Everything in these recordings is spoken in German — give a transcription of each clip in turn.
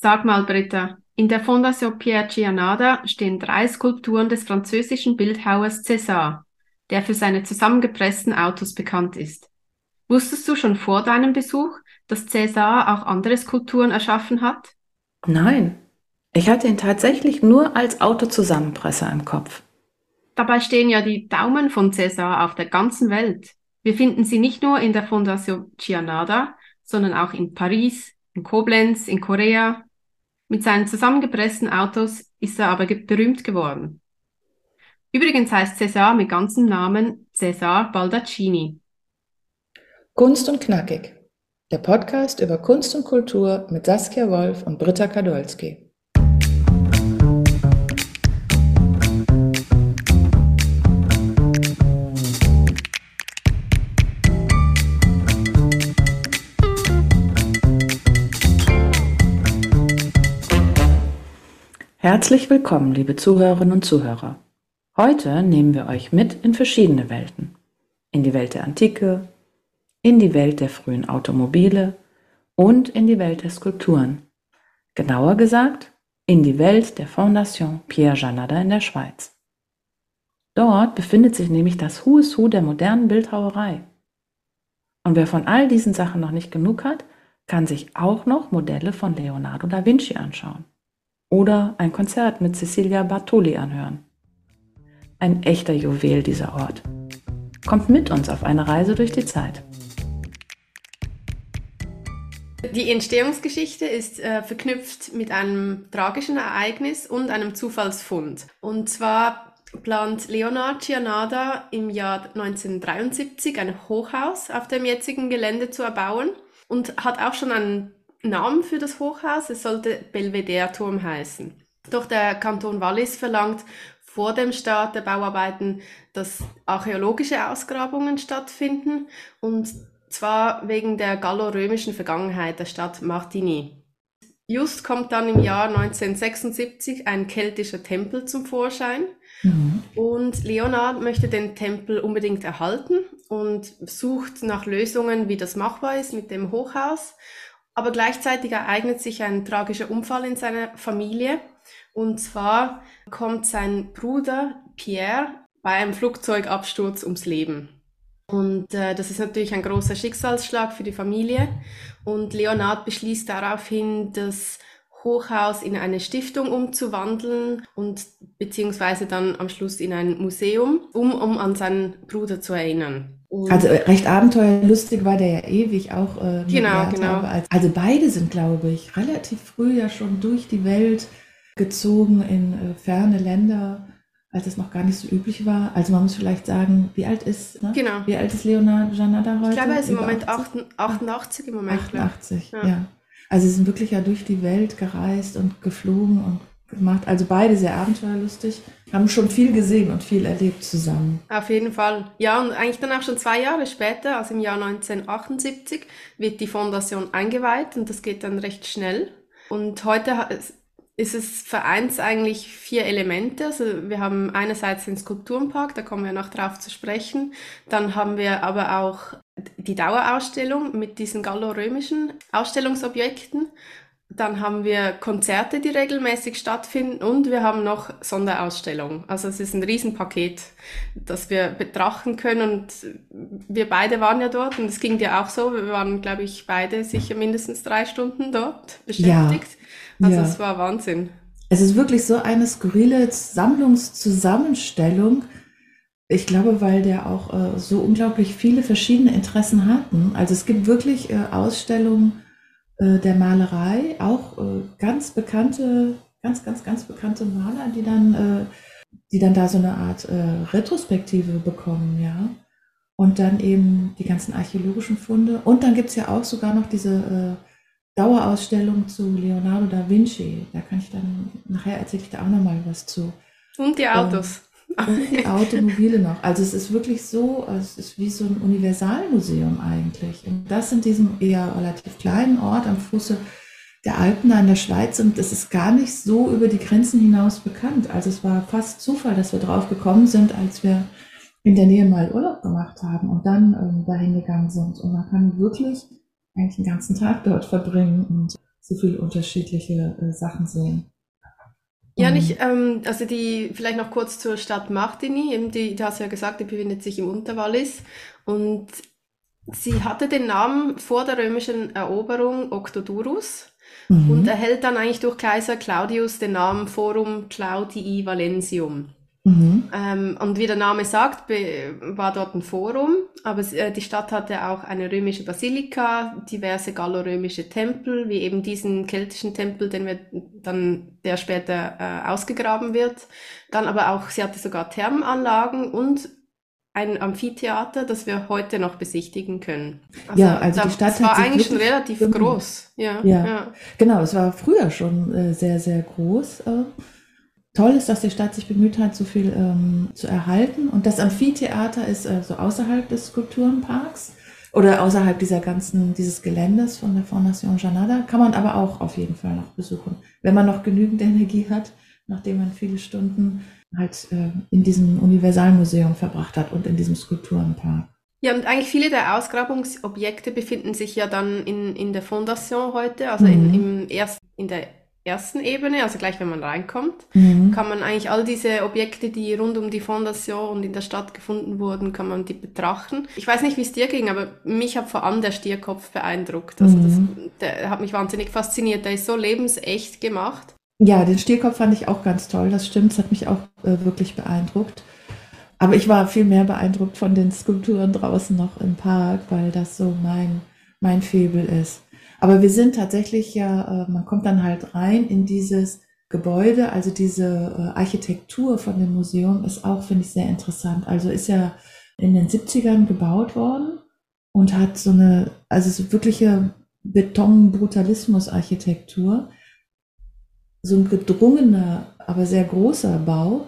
Sag mal, Britta, in der Fondation Pierre Gianada stehen drei Skulpturen des französischen Bildhauers César, der für seine zusammengepressten Autos bekannt ist. Wusstest du schon vor deinem Besuch, dass César auch andere Skulpturen erschaffen hat? Nein, ich hatte ihn tatsächlich nur als Autozusammenpresser im Kopf. Dabei stehen ja die Daumen von César auf der ganzen Welt. Wir finden sie nicht nur in der Fondation Gianada, sondern auch in Paris, in Koblenz, in Korea. Mit seinen zusammengepressten Autos ist er aber ge berühmt geworden. Übrigens heißt César mit ganzem Namen César Baldaccini. Kunst und Knackig. Der Podcast über Kunst und Kultur mit Saskia Wolf und Britta Kadolski. Herzlich willkommen, liebe Zuhörerinnen und Zuhörer. Heute nehmen wir euch mit in verschiedene Welten. In die Welt der Antike, in die Welt der frühen Automobile und in die Welt der Skulpturen. Genauer gesagt, in die Welt der Fondation Pierre Janada in der Schweiz. Dort befindet sich nämlich das Who is der modernen Bildhauerei. Und wer von all diesen Sachen noch nicht genug hat, kann sich auch noch Modelle von Leonardo da Vinci anschauen oder ein Konzert mit Cecilia Bartoli anhören. Ein echter Juwel dieser Ort. Kommt mit uns auf eine Reise durch die Zeit. Die Entstehungsgeschichte ist äh, verknüpft mit einem tragischen Ereignis und einem Zufallsfund. Und zwar plant Leonard Gianada im Jahr 1973 ein Hochhaus auf dem jetzigen Gelände zu erbauen und hat auch schon einen Namen für das Hochhaus. Es sollte Belvedere-Turm heißen. Doch der Kanton Wallis verlangt vor dem Start der Bauarbeiten, dass archäologische Ausgrabungen stattfinden und zwar wegen der gallorömischen Vergangenheit der Stadt Martigny. Just kommt dann im Jahr 1976 ein keltischer Tempel zum Vorschein mhm. und Leonard möchte den Tempel unbedingt erhalten und sucht nach Lösungen, wie das machbar ist mit dem Hochhaus aber gleichzeitig ereignet sich ein tragischer Unfall in seiner Familie. Und zwar kommt sein Bruder Pierre bei einem Flugzeugabsturz ums Leben. Und äh, das ist natürlich ein großer Schicksalsschlag für die Familie. Und Leonard beschließt daraufhin, das Hochhaus in eine Stiftung umzuwandeln und beziehungsweise dann am Schluss in ein Museum, um, um an seinen Bruder zu erinnern. Und also äh, recht abenteuerlustig war der ja ewig auch. Äh, genau, genau. Als, also beide sind, glaube ich, relativ früh ja schon durch die Welt gezogen in äh, ferne Länder, als es noch gar nicht so üblich war. Also man muss vielleicht sagen, wie alt ist, ne? genau. wie alt ist Leonard Janada heute? Ich glaube, er ist im Moment 88, 88 im Moment. 88, ja. ja. Also sie sind wirklich ja durch die Welt gereist und geflogen und gemacht. Also beide sehr abenteuerlustig, haben schon viel gesehen und viel erlebt zusammen. Auf jeden Fall. Ja, und eigentlich dann auch schon zwei Jahre später, also im Jahr 1978, wird die Fondation eingeweiht und das geht dann recht schnell. Und heute ist es vereint eigentlich vier Elemente. Also wir haben einerseits den Skulpturenpark, da kommen wir noch drauf zu sprechen. Dann haben wir aber auch die Dauerausstellung mit diesen gallorömischen Ausstellungsobjekten. Dann haben wir Konzerte, die regelmäßig stattfinden und wir haben noch Sonderausstellungen. Also es ist ein Riesenpaket, das wir betrachten können und wir beide waren ja dort und es ging dir auch so. Wir waren, glaube ich, beide sicher mindestens drei Stunden dort beschäftigt. Ja. Also ja. es war Wahnsinn. Es ist wirklich so eine skurrile Sammlungszusammenstellung. Ich glaube, weil der auch äh, so unglaublich viele verschiedene Interessen hatten. Also es gibt wirklich äh, Ausstellungen, äh, der Malerei auch äh, ganz bekannte, ganz, ganz, ganz bekannte Maler, die dann, äh, die dann da so eine Art äh, Retrospektive bekommen, ja. Und dann eben die ganzen archäologischen Funde. Und dann gibt es ja auch sogar noch diese Dauerausstellung zu Leonardo da Vinci. Da kann ich dann, nachher erzähle ich da auch nochmal was zu. Und die Autos. Und die Automobile noch. Also es ist wirklich so, es ist wie so ein Universalmuseum eigentlich. Und das in diesem eher relativ kleinen Ort am Fuße der Alpen in der Schweiz und es ist gar nicht so über die Grenzen hinaus bekannt. Also es war fast Zufall, dass wir drauf gekommen sind, als wir in der Nähe mal Urlaub gemacht haben und dann ähm, dahin gegangen sind. Und man kann wirklich eigentlich den ganzen Tag dort verbringen und so viele unterschiedliche äh, Sachen sehen. Ja, nicht, ähm, also die, vielleicht noch kurz zur Stadt Martigny, eben die, du hast ja gesagt, die befindet sich im Unterwallis und sie hatte den Namen vor der römischen Eroberung Octodurus mhm. und erhält dann eigentlich durch Kaiser Claudius den Namen Forum Claudii Valentium. Mhm. Ähm, und wie der Name sagt, war dort ein Forum, aber äh, die Stadt hatte auch eine römische Basilika, diverse gallorömische Tempel, wie eben diesen keltischen Tempel, den wir dann, der später äh, ausgegraben wird. Dann aber auch, sie hatte sogar Thermenanlagen und ein Amphitheater, das wir heute noch besichtigen können. Also, ja, also die Stadt das war eigentlich schon relativ groß. Ja, ja, ja, genau. Es war früher schon äh, sehr, sehr groß. Äh, toll ist, dass die Stadt sich bemüht hat, so viel ähm, zu erhalten. Und das Amphitheater ist äh, so außerhalb des Skulpturenparks oder außerhalb dieser ganzen, dieses Geländes von der Fondation Janada. Kann man aber auch auf jeden Fall noch besuchen, wenn man noch genügend Energie hat, nachdem man viele Stunden halt äh, in diesem Universalmuseum verbracht hat und in diesem Skulpturenpark. Ja, und eigentlich viele der Ausgrabungsobjekte befinden sich ja dann in, in der Fondation heute, also mhm. in, im erst, in der ersten Ebene, also gleich wenn man reinkommt, mhm. kann man eigentlich all diese Objekte, die rund um die Fondation und in der Stadt gefunden wurden, kann man die betrachten. Ich weiß nicht, wie es dir ging, aber mich hat vor allem der Stierkopf beeindruckt. Also mhm. das, der hat mich wahnsinnig fasziniert. Der ist so lebensecht gemacht. Ja, den Stierkopf fand ich auch ganz toll. Das stimmt, das hat mich auch äh, wirklich beeindruckt. Aber ich war viel mehr beeindruckt von den Skulpturen draußen noch im Park, weil das so mein, mein Febel ist. Aber wir sind tatsächlich ja, äh, man kommt dann halt rein in dieses Gebäude, also diese äh, Architektur von dem Museum ist auch, finde ich, sehr interessant. Also ist ja in den 70ern gebaut worden und hat so eine, also so wirkliche Beton-Brutalismus-Architektur so ein gedrungener, aber sehr großer Bau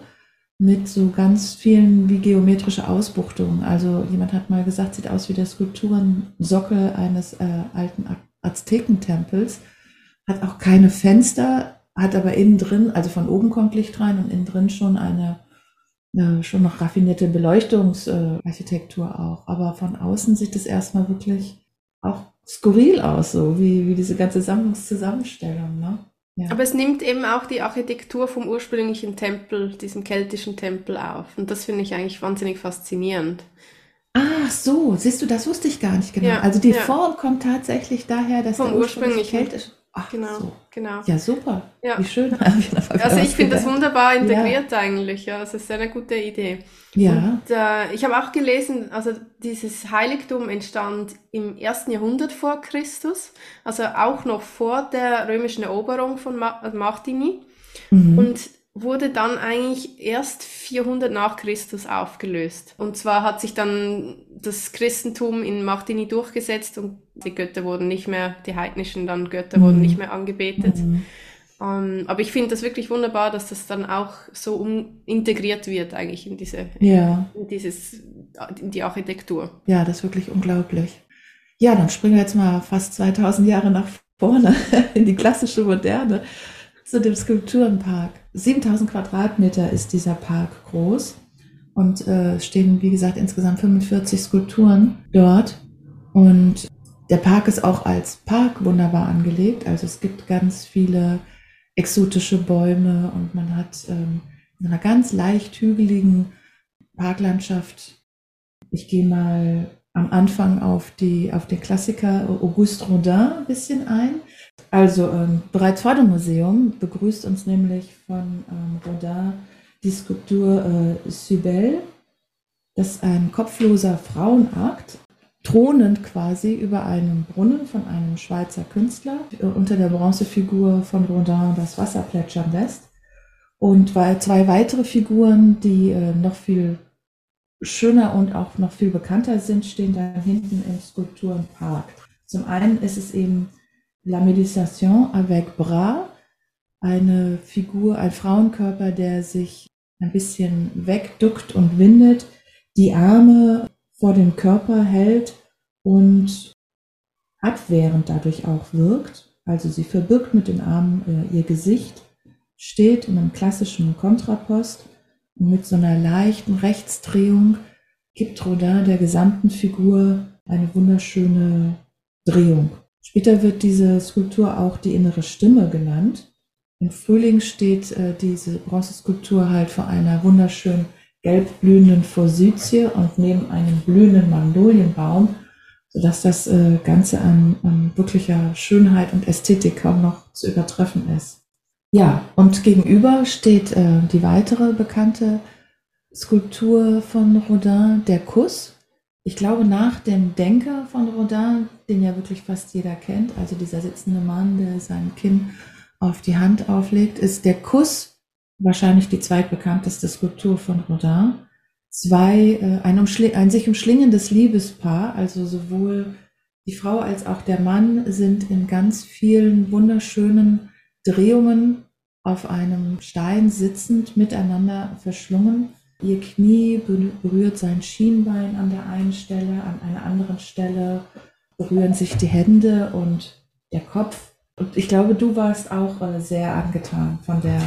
mit so ganz vielen wie geometrische Ausbuchtungen. Also jemand hat mal gesagt, sieht aus wie der Skulpturensockel eines äh, alten Aztekentempels, hat auch keine Fenster, hat aber innen drin, also von oben kommt Licht rein und innen drin schon eine, eine schon noch raffinierte Beleuchtungsarchitektur auch. Aber von außen sieht es erstmal wirklich auch skurril aus, so wie, wie diese ganze Sammlungszusammenstellung. Ne? Ja. Aber es nimmt eben auch die Architektur vom ursprünglichen Tempel, diesem keltischen Tempel auf. Und das finde ich eigentlich wahnsinnig faszinierend. Ah, so, siehst du, das wusste ich gar nicht genau. Ja, also die ja. Form kommt tatsächlich daher, dass vom der ursprüngliche keltisch Ach, genau, so. genau. Ja, super. Ja. Wie schön. also ich finde das wunderbar integriert eigentlich. Ja, das ist eine gute Idee. Ja. Und äh, ich habe auch gelesen, also dieses Heiligtum entstand im ersten Jahrhundert vor Christus, also auch noch vor der römischen Eroberung von Martini. Mhm. Und wurde dann eigentlich erst 400 nach Christus aufgelöst. Und zwar hat sich dann das Christentum in Martini durchgesetzt und die Götter wurden nicht mehr, die heidnischen dann Götter mhm. wurden nicht mehr angebetet. Mhm. Um, ähm, aber ich finde das wirklich wunderbar, dass das dann auch so um, integriert wird eigentlich in diese, ja. in dieses, in die Architektur. Ja, das ist wirklich unglaublich. Ja, dann springen wir jetzt mal fast 2000 Jahre nach vorne in die klassische Moderne zu dem Skulpturenpark. 7000 Quadratmeter ist dieser Park groß und äh, stehen, wie gesagt, insgesamt 45 Skulpturen dort. Und der Park ist auch als Park wunderbar angelegt. Also es gibt ganz viele exotische Bäume und man hat ähm, in einer ganz leicht hügeligen Parklandschaft. Ich gehe mal am Anfang auf, die, auf den Klassiker Auguste Rodin ein bisschen ein. Also ähm, bereits vor dem Museum begrüßt uns nämlich von ähm, Rodin die Skulptur äh, Cybele. Das ist ein kopfloser Frauenakt, thronend quasi über einem Brunnen von einem Schweizer Künstler, äh, unter der Bronzefigur von Rodin das Wasser plätschern lässt. Und zwei weitere Figuren, die äh, noch viel schöner und auch noch viel bekannter sind, stehen da hinten im Skulpturenpark. Zum einen ist es eben La Méditation avec Bras, eine Figur, ein Frauenkörper, der sich ein bisschen wegduckt und windet, die Arme vor dem Körper hält und abwehrend dadurch auch wirkt. Also sie verbirgt mit den Armen äh, ihr Gesicht, steht in einem klassischen Kontrapost und mit so einer leichten Rechtsdrehung gibt Rodin der gesamten Figur eine wunderschöne Drehung. Später wird diese Skulptur auch die innere Stimme genannt. Im Frühling steht äh, diese Bronzeskulptur halt vor einer wunderschönen gelb blühenden Forsythie und neben einem blühenden Magnolienbaum, sodass das äh, Ganze an, an wirklicher Schönheit und Ästhetik kaum noch zu übertreffen ist. Ja, und gegenüber steht äh, die weitere bekannte Skulptur von Rodin, der Kuss. Ich glaube, nach dem Denker von Rodin, den ja wirklich fast jeder kennt, also dieser sitzende Mann, der sein Kinn auf die Hand auflegt, ist der Kuss wahrscheinlich die zweitbekannteste Skulptur von Rodin. Zwei, äh, ein, ein sich umschlingendes Liebespaar, also sowohl die Frau als auch der Mann sind in ganz vielen wunderschönen Drehungen auf einem Stein sitzend miteinander verschlungen. Ihr Knie berührt sein Schienbein an der einen Stelle, an einer anderen Stelle berühren sich die Hände und der Kopf. Und ich glaube, du warst auch äh, sehr angetan von der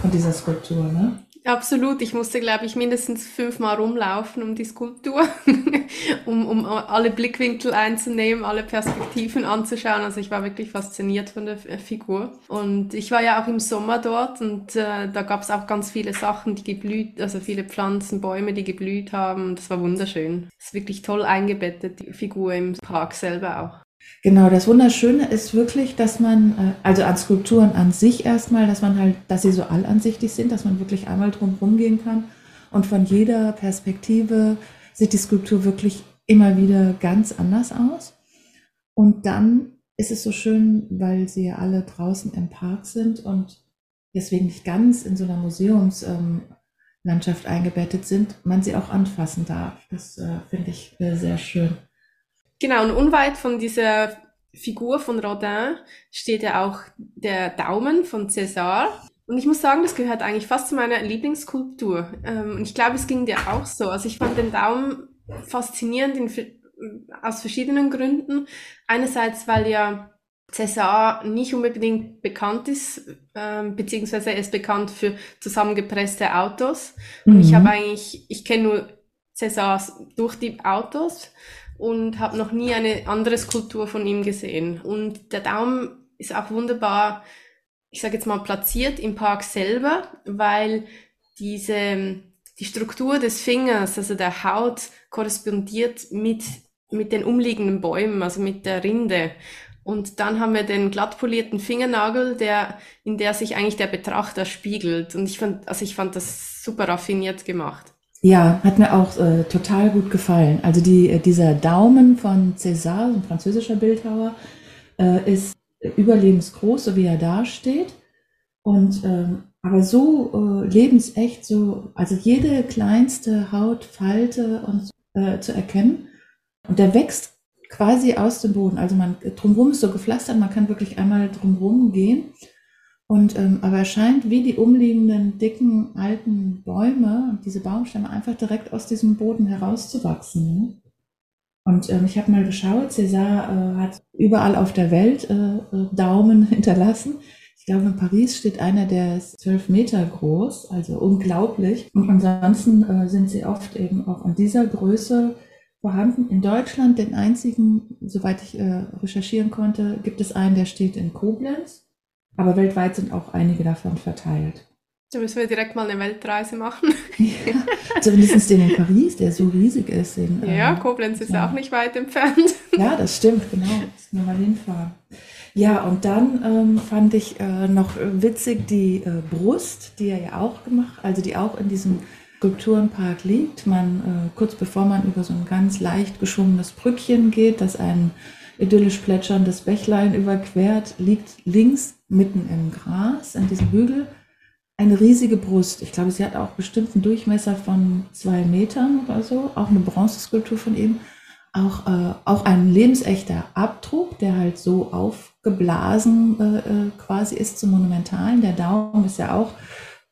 von dieser Skulptur, ne? Absolut. Ich musste, glaube ich, mindestens fünfmal rumlaufen um die Skulptur, um, um alle Blickwinkel einzunehmen, alle Perspektiven anzuschauen. Also ich war wirklich fasziniert von der Figur. Und ich war ja auch im Sommer dort und äh, da gab es auch ganz viele Sachen, die geblüht, also viele Pflanzen, Bäume, die geblüht haben. Das war wunderschön. Das ist wirklich toll eingebettet, die Figur im Park selber auch. Genau, das Wunderschöne ist wirklich, dass man, äh, also an Skulpturen an sich erstmal, dass man halt, dass sie so allansichtig sind, dass man wirklich einmal drum gehen kann und von jeder Perspektive sieht die Skulptur wirklich immer wieder ganz anders aus. Und dann ist es so schön, weil sie ja alle draußen im Park sind und deswegen nicht ganz in so einer Museumslandschaft eingebettet sind, man sie auch anfassen darf. Das äh, finde ich äh, sehr schön. Genau, und unweit von dieser Figur von Rodin steht ja auch der Daumen von César. Und ich muss sagen, das gehört eigentlich fast zu meiner Lieblingsskulptur. Ähm, und ich glaube, es ging dir auch so. Also ich fand den Daumen faszinierend in, aus verschiedenen Gründen. Einerseits, weil ja César nicht unbedingt bekannt ist, ähm, beziehungsweise er ist bekannt für zusammengepresste Autos. Und mhm. ich habe eigentlich, ich kenne nur Césars durch die Autos und habe noch nie eine andere Skulptur von ihm gesehen. Und der Daumen ist auch wunderbar, ich sage jetzt mal, platziert im Park selber, weil diese, die Struktur des Fingers, also der Haut, korrespondiert mit, mit den umliegenden Bäumen, also mit der Rinde. Und dann haben wir den glattpolierten Fingernagel, der, in der sich eigentlich der Betrachter spiegelt. Und ich fand, also ich fand das super raffiniert gemacht. Ja, hat mir auch äh, total gut gefallen. Also die, äh, dieser Daumen von César, ein französischer Bildhauer, äh, ist überlebensgroß, so wie er da steht. Und ähm, aber so äh, lebensecht, so also jede kleinste Hautfalte und äh, zu erkennen. Und der wächst quasi aus dem Boden. Also man drumherum ist so gepflastert, man kann wirklich einmal drumherum gehen. Und ähm, aber er scheint wie die umliegenden dicken alten Bäume und diese Baumstämme einfach direkt aus diesem Boden herauszuwachsen. Ne? Und ähm, ich habe mal geschaut, César äh, hat überall auf der Welt äh, äh, Daumen hinterlassen. Ich glaube, in Paris steht einer, der ist zwölf Meter groß, also unglaublich. Und ansonsten äh, sind sie oft eben auch in dieser Größe vorhanden. In Deutschland, den einzigen, soweit ich äh, recherchieren konnte, gibt es einen, der steht in Koblenz. Aber weltweit sind auch einige davon verteilt. Da müssen wir direkt mal eine Weltreise machen. ja, zumindest den in Paris, der so riesig ist. In, ja, ähm, Koblenz ist ja. auch nicht weit entfernt. ja, das stimmt, genau. Jetzt nur mal hinfahren. Ja, und dann ähm, fand ich äh, noch witzig die äh, Brust, die er ja auch gemacht, also die auch in diesem Skulpturenpark liegt. Man, äh, kurz bevor man über so ein ganz leicht geschwungenes Brückchen geht, das ein idyllisch plätscherndes Bächlein überquert, liegt links mitten im Gras, an diesem Hügel, eine riesige Brust. Ich glaube, sie hat auch bestimmt einen Durchmesser von zwei Metern oder so, auch eine Bronzeskulptur von ihm. Auch, äh, auch ein lebensechter Abdruck, der halt so aufgeblasen äh, äh quasi ist zum Monumentalen. Der Daumen ist ja auch,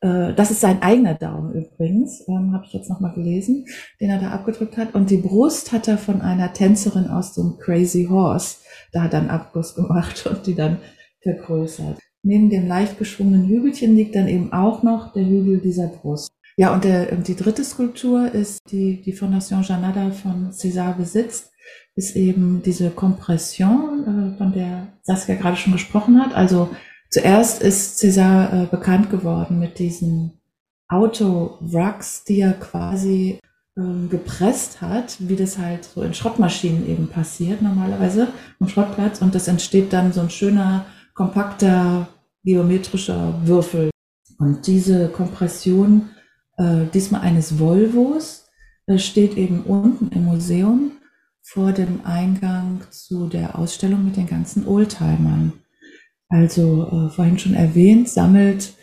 äh, das ist sein eigener Daumen übrigens, ähm, habe ich jetzt nochmal gelesen, den er da abgedrückt hat. Und die Brust hat er von einer Tänzerin aus dem Crazy Horse. Da einen Abguss gemacht und die dann vergrößert. Neben dem leicht geschwungenen Hügelchen liegt dann eben auch noch der Hügel dieser Brust. Ja, und der, die dritte Skulptur ist die, die Fondation Janada von César besitzt. ist eben diese Kompression, äh, von der Saskia gerade schon gesprochen hat. Also zuerst ist César äh, bekannt geworden mit diesen Autowracks, die er quasi ähm, gepresst hat, wie das halt so in Schrottmaschinen eben passiert normalerweise am Schrottplatz. Und das entsteht dann so ein schöner, kompakter, geometrischer Würfel. Und diese Kompression, äh, diesmal eines Volvos, äh, steht eben unten im Museum vor dem Eingang zu der Ausstellung mit den ganzen Oldtimern. Also äh, vorhin schon erwähnt, sammelt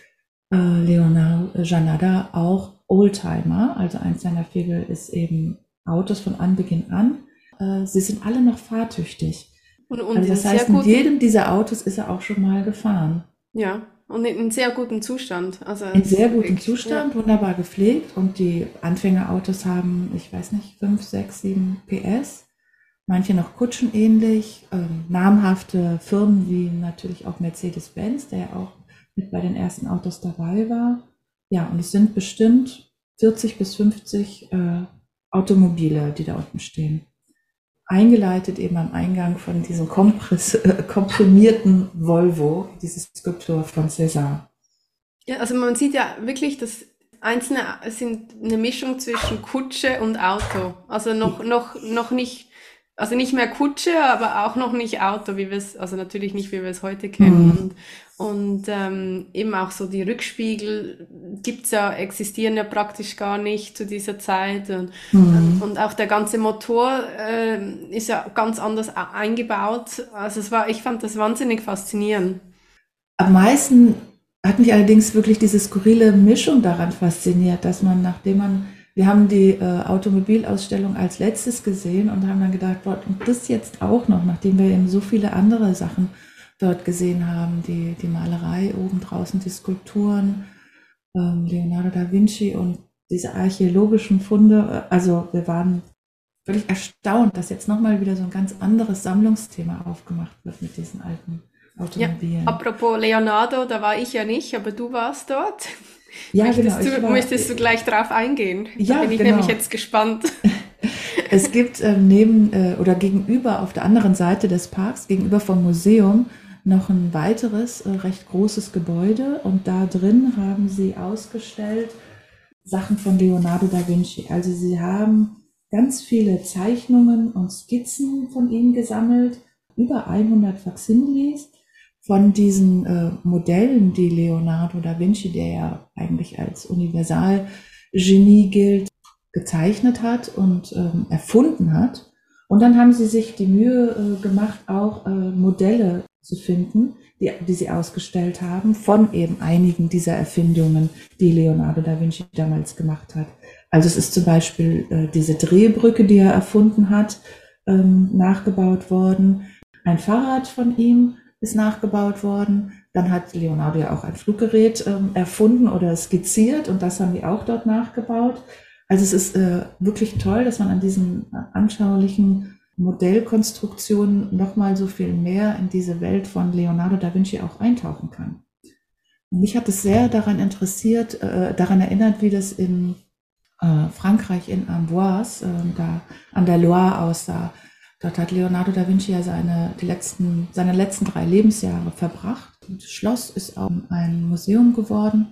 äh, Leonardo Janada auch Oldtimer. Also eins seiner Fegel ist eben Autos von Anbeginn an. Äh, sie sind alle noch fahrtüchtig. Und, und also das heißt, mit jedem dieser Autos ist er auch schon mal gefahren. Ja, und in sehr gutem Zustand. Also in sehr gutem Zustand, ja. wunderbar gepflegt. Und die Anfängerautos haben, ich weiß nicht, 5, 6, 7 PS manche noch kutschenähnlich, ähm, namhafte Firmen wie natürlich auch Mercedes-Benz, der ja auch mit bei den ersten Autos dabei war. Ja, und es sind bestimmt 40 bis 50 äh, Automobile, die da unten stehen. Eingeleitet eben am Eingang von diesem Kompress äh, komprimierten Volvo, diese Skulptur von César. Ja, also man sieht ja wirklich, dass einzelne sind eine Mischung zwischen Kutsche und Auto. Also noch, noch, noch nicht also nicht mehr Kutsche, aber auch noch nicht Auto, wie wir es, also natürlich nicht, wie wir es heute kennen. Mhm. Und, und ähm, eben auch so die Rückspiegel gibt's ja, existieren ja praktisch gar nicht zu dieser Zeit. Und, mhm. und auch der ganze Motor äh, ist ja ganz anders eingebaut. Also es war, ich fand das wahnsinnig faszinierend. Am meisten hat mich allerdings wirklich diese skurrile Mischung daran fasziniert, dass man, nachdem man wir haben die äh, Automobilausstellung als letztes gesehen und haben dann gedacht, boah, und das jetzt auch noch, nachdem wir eben so viele andere Sachen dort gesehen haben, die, die Malerei oben draußen, die Skulpturen, ähm, Leonardo da Vinci und diese archäologischen Funde. Also wir waren völlig erstaunt, dass jetzt nochmal wieder so ein ganz anderes Sammlungsthema aufgemacht wird mit diesen alten Automobilen. Ja, apropos Leonardo, da war ich ja nicht, aber du warst dort. Ja, möchtest genau. Du, war, möchtest du gleich drauf eingehen? Ja, da bin ich genau. nämlich jetzt gespannt. Es gibt ähm, neben äh, oder gegenüber auf der anderen Seite des Parks, gegenüber vom Museum, noch ein weiteres äh, recht großes Gebäude und da drin haben sie ausgestellt Sachen von Leonardo da Vinci. Also sie haben ganz viele Zeichnungen und Skizzen von ihm gesammelt, über 100 Facsimiles von diesen äh, Modellen, die Leonardo da Vinci, der ja eigentlich als Universalgenie gilt, gezeichnet hat und ähm, erfunden hat. Und dann haben sie sich die Mühe äh, gemacht, auch äh, Modelle zu finden, die, die sie ausgestellt haben, von eben einigen dieser Erfindungen, die Leonardo da Vinci damals gemacht hat. Also es ist zum Beispiel äh, diese Drehbrücke, die er erfunden hat, ähm, nachgebaut worden. Ein Fahrrad von ihm, ist nachgebaut worden. Dann hat Leonardo ja auch ein Fluggerät ähm, erfunden oder skizziert und das haben die auch dort nachgebaut. Also es ist äh, wirklich toll, dass man an diesen anschaulichen Modellkonstruktionen nochmal so viel mehr in diese Welt von Leonardo da Vinci auch eintauchen kann. Mich hat es sehr daran interessiert, äh, daran erinnert, wie das in äh, Frankreich in Amboise, äh, da an der Loire aussah. Dort hat Leonardo da Vinci ja seine, die letzten, seine letzten drei Lebensjahre verbracht. Das Schloss ist auch ein Museum geworden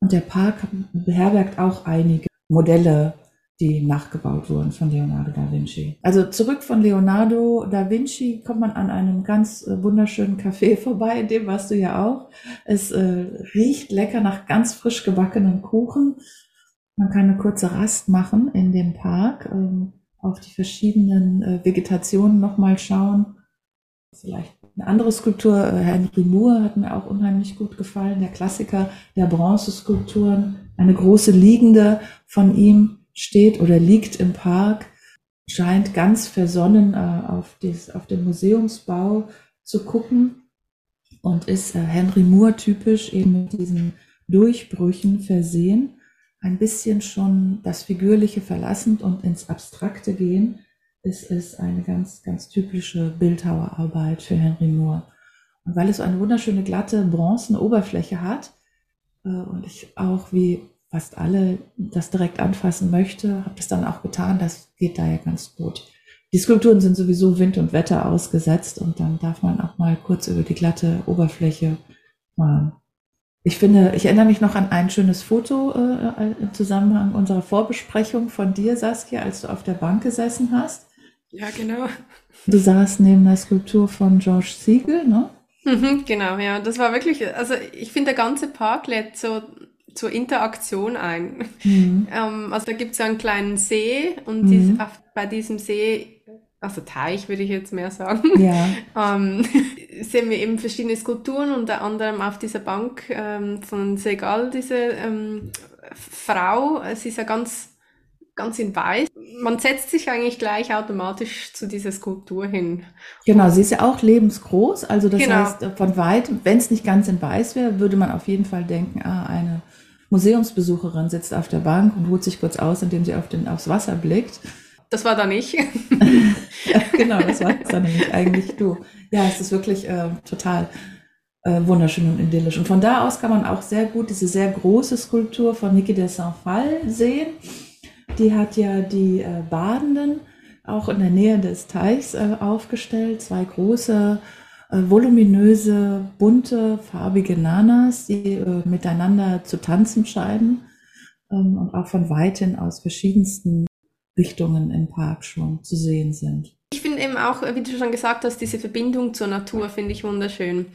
und der Park beherbergt auch einige Modelle, die nachgebaut wurden von Leonardo da Vinci. Also zurück von Leonardo da Vinci kommt man an einem ganz äh, wunderschönen Café vorbei, in dem warst du ja auch. Es äh, riecht lecker nach ganz frisch gebackenen Kuchen. Man kann eine kurze Rast machen in dem Park. Ähm, auf die verschiedenen äh, Vegetationen nochmal schauen. Vielleicht eine andere Skulptur, äh, Henry Moore hat mir auch unheimlich gut gefallen, der Klassiker der Bronzeskulpturen. Eine große liegende von ihm steht oder liegt im Park, scheint ganz versonnen äh, auf, dies, auf den Museumsbau zu gucken und ist äh, Henry Moore typisch eben mit diesen Durchbrüchen versehen ein bisschen schon das Figürliche verlassend und ins Abstrakte gehen, ist es eine ganz, ganz typische Bildhauerarbeit für Henry Moore. Und weil es so eine wunderschöne glatte bronzene Oberfläche hat äh, und ich auch wie fast alle das direkt anfassen möchte, habe das dann auch getan. Das geht da ja ganz gut. die Skulpturen sind sowieso Wind und Wetter ausgesetzt und dann darf man auch mal kurz über die glatte Oberfläche fahren. Ich finde, ich erinnere mich noch an ein schönes Foto äh, im Zusammenhang unserer Vorbesprechung von dir, Saskia, als du auf der Bank gesessen hast. Ja, genau. Du saßt neben der Skulptur von George Siegel, ne? Mhm, genau, ja. Das war wirklich, also ich finde, der ganze Park lädt so zur Interaktion ein. Mhm. Ähm, also da gibt es so einen kleinen See und mhm. dies, auf, bei diesem See, also Teich würde ich jetzt mehr sagen, ja. ähm, sehen wir eben verschiedene Skulpturen, unter anderem auf dieser Bank ähm, von Segal, diese ähm, Frau, sie ist ja ganz ganz in weiß. Man setzt sich eigentlich gleich automatisch zu dieser Skulptur hin. Genau, sie ist ja auch lebensgroß. Also das genau. heißt, von weit, wenn es nicht ganz in weiß wäre, würde man auf jeden Fall denken, ah, eine Museumsbesucherin sitzt auf der Bank und ruht sich kurz aus, indem sie auf den, aufs Wasser blickt. Das war da nicht. ja, genau, das war da nämlich eigentlich du. Ja, es ist wirklich äh, total äh, wunderschön und idyllisch. Und von da aus kann man auch sehr gut diese sehr große Skulptur von Niki de Saint-Phal sehen. Die hat ja die äh, Badenden auch in der Nähe des Teichs äh, aufgestellt. Zwei große äh, voluminöse, bunte, farbige Nanas, die äh, miteinander zu tanzen scheinen ähm, und auch von weitem aus verschiedensten Richtungen im Park schon zu sehen sind. Ich finde eben auch, wie du schon gesagt hast, diese Verbindung zur Natur finde ich wunderschön.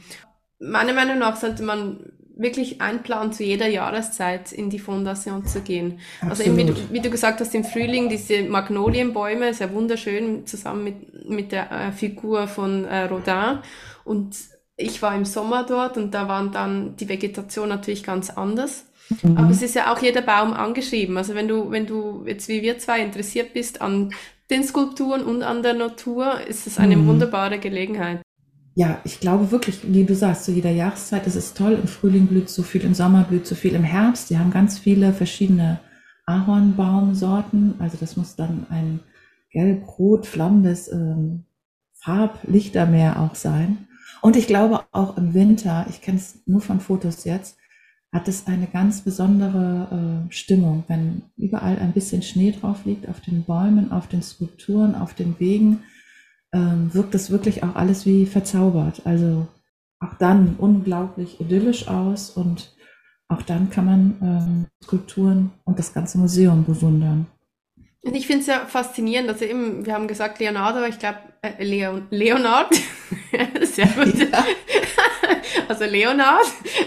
Meiner Meinung nach sollte man wirklich einplanen, zu jeder Jahreszeit in die Fondation zu gehen. Absolut. Also eben, wie du, wie du, gesagt hast, im Frühling diese Magnolienbäume, sehr wunderschön, zusammen mit, mit der äh, Figur von äh, Rodin. Und ich war im Sommer dort und da waren dann die Vegetation natürlich ganz anders. Mhm. Aber es ist ja auch jeder Baum angeschrieben. Also wenn du, wenn du jetzt wie wir zwei interessiert bist an den Skulpturen und an der Natur, ist es eine mhm. wunderbare Gelegenheit ja, ich glaube wirklich, wie du sagst, zu jeder Jahreszeit, es ist toll. Im Frühling blüht so viel, im Sommer blüht so viel, im Herbst. Die haben ganz viele verschiedene Ahornbaumsorten. Also das muss dann ein gelb-rot flammendes ähm, Farblichtermeer auch sein. Und ich glaube auch im Winter, ich kenne es nur von Fotos jetzt, hat es eine ganz besondere äh, Stimmung, wenn überall ein bisschen Schnee drauf liegt, auf den Bäumen, auf den Skulpturen, auf den Wegen ähm, wirkt das wirklich auch alles wie verzaubert. Also auch dann unglaublich idyllisch aus und auch dann kann man ähm, Skulpturen und das ganze Museum bewundern. Und ich finde es ja faszinierend, also eben, wir haben gesagt Leonardo, ich glaube, äh, Leon, Leonard, sehr gut. Ja. Also Leonard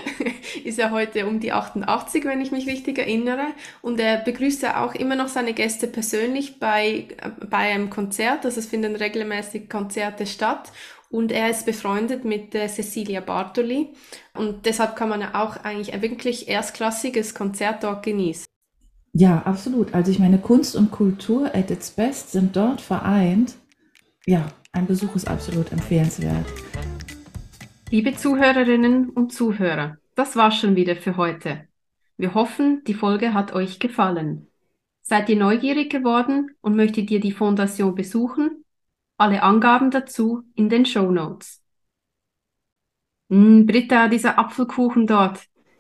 ist ja heute um die 88, wenn ich mich richtig erinnere. Und er begrüßt ja auch immer noch seine Gäste persönlich bei, bei einem Konzert. Also es finden regelmäßig Konzerte statt. Und er ist befreundet mit äh, Cecilia Bartoli. Und deshalb kann man ja auch eigentlich ein wirklich erstklassiges Konzert dort genießen. Ja, absolut. Also ich meine, Kunst und Kultur at its best sind dort vereint. Ja, ein Besuch ist absolut empfehlenswert. Liebe Zuhörerinnen und Zuhörer, das war's schon wieder für heute. Wir hoffen, die Folge hat euch gefallen. Seid ihr neugierig geworden und möchtet ihr die Fondation besuchen? Alle Angaben dazu in den Show Notes. Mm, Britta, dieser Apfelkuchen dort,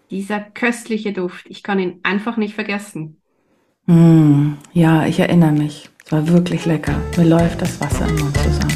dieser köstliche Duft, ich kann ihn einfach nicht vergessen. Mm, ja, ich erinnere mich. Es war wirklich lecker. Mir läuft das Wasser im Mund zusammen.